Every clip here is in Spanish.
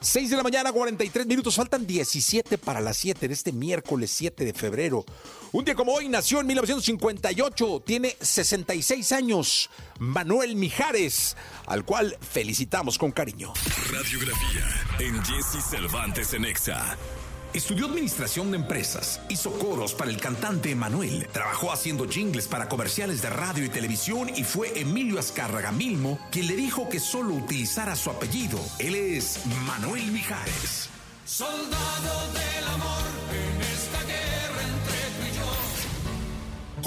6 de la mañana, 43 minutos. Faltan 17 para las 7 de este miércoles 7 de febrero. Un día como hoy nació en 1958. Tiene 66 años. Manuel Mijares, al cual felicitamos con cariño. Radiografía en Jesse Cervantes en Exa. Estudió administración de empresas, hizo coros para el cantante Emanuel, trabajó haciendo jingles para comerciales de radio y televisión y fue Emilio Azcárraga Milmo quien le dijo que solo utilizara su apellido. Él es Manuel Mijares. Soldado del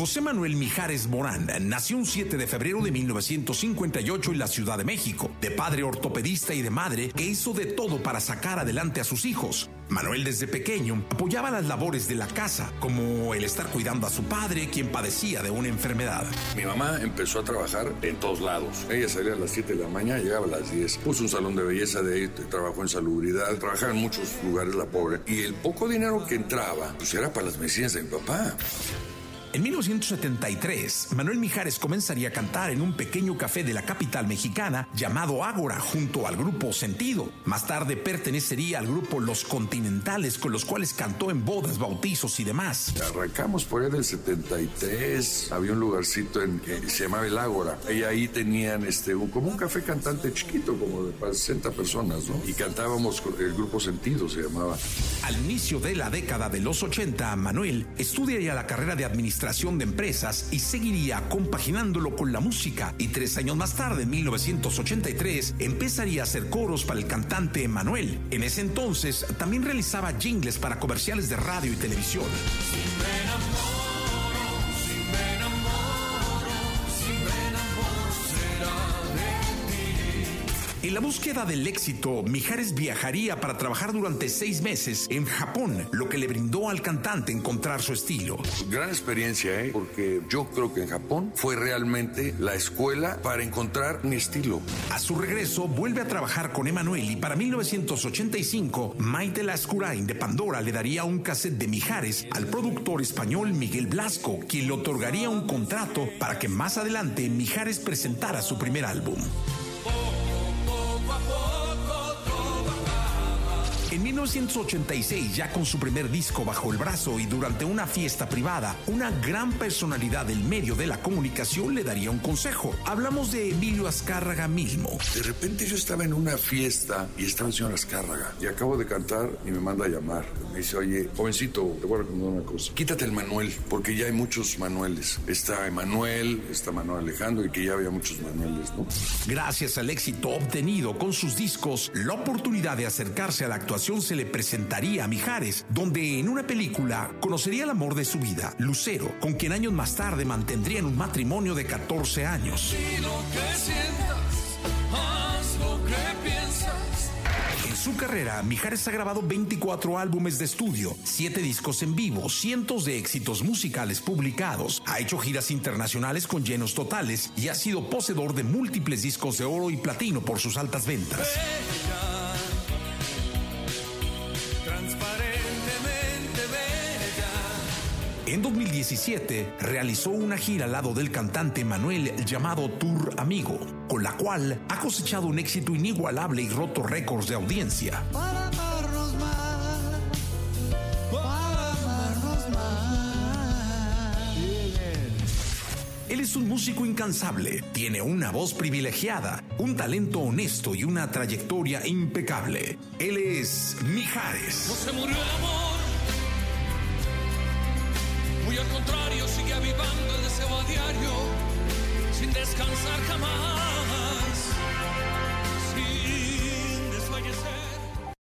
José Manuel Mijares Morán nació un 7 de febrero de 1958 en la Ciudad de México, de padre ortopedista y de madre que hizo de todo para sacar adelante a sus hijos. Manuel desde pequeño apoyaba las labores de la casa, como el estar cuidando a su padre, quien padecía de una enfermedad. Mi mamá empezó a trabajar en todos lados. Ella salía a las 7 de la mañana, llegaba a las 10. Puso un salón de belleza de ahí, trabajó en salubridad, trabajaba en muchos lugares la pobre. Y el poco dinero que entraba, pues era para las medicinas de mi papá. En 1973, Manuel Mijares comenzaría a cantar en un pequeño café de la capital mexicana llamado Ágora junto al grupo Sentido. Más tarde pertenecería al grupo Los Continentales con los cuales cantó en bodas, bautizos y demás. Arrancamos por ahí del 73, había un lugarcito en que se llamaba El Ágora. Y ahí tenían este, un, como un café cantante chiquito, como de para 60 personas, ¿no? Y cantábamos con el grupo Sentido, se llamaba. Al inicio de la década de los 80, Manuel estudiaría la carrera de administración de empresas y seguiría compaginándolo con la música. Y tres años más tarde, en 1983, empezaría a hacer coros para el cantante Emanuel. En ese entonces también realizaba jingles para comerciales de radio y televisión. En la búsqueda del éxito, Mijares viajaría para trabajar durante seis meses en Japón, lo que le brindó al cantante encontrar su estilo. Gran experiencia, ¿eh? Porque yo creo que en Japón fue realmente la escuela para encontrar mi estilo. A su regreso, vuelve a trabajar con Emanuel y para 1985, Maite Lascurain de Pandora le daría un cassette de Mijares al productor español Miguel Blasco, quien le otorgaría un contrato para que más adelante Mijares presentara su primer álbum. En 1986, ya con su primer disco bajo el brazo y durante una fiesta privada, una gran personalidad del medio de la comunicación le daría un consejo. Hablamos de Emilio Azcárraga mismo. De repente yo estaba en una fiesta y estaba el señor Azcárraga y acabo de cantar y me manda a llamar. Me dice, oye, jovencito, te voy a recomendar una cosa. Quítate el Manuel, porque ya hay muchos Manueles. Está Emanuel, está Manuel Alejandro y que ya había muchos Manueles, ¿no? Gracias al éxito obtenido con sus discos, la oportunidad de acercarse a la actuación se le presentaría a Mijares, donde en una película conocería el amor de su vida, Lucero, con quien años más tarde mantendrían un matrimonio de 14 años. En su carrera, Mijares ha grabado 24 álbumes de estudio, 7 discos en vivo, cientos de éxitos musicales publicados, ha hecho giras internacionales con llenos totales y ha sido poseedor de múltiples discos de oro y platino por sus altas ventas. En 2017 realizó una gira al lado del cantante Manuel llamado Tour Amigo, con la cual ha cosechado un éxito inigualable y roto récords de audiencia. Para amarnos más, para amarnos más. Él es un músico incansable, tiene una voz privilegiada, un talento honesto y una trayectoria impecable. Él es Mijares. No se murió el amor. Muy al contrario, sigue avivando el deseo a diario, sin descansar jamás.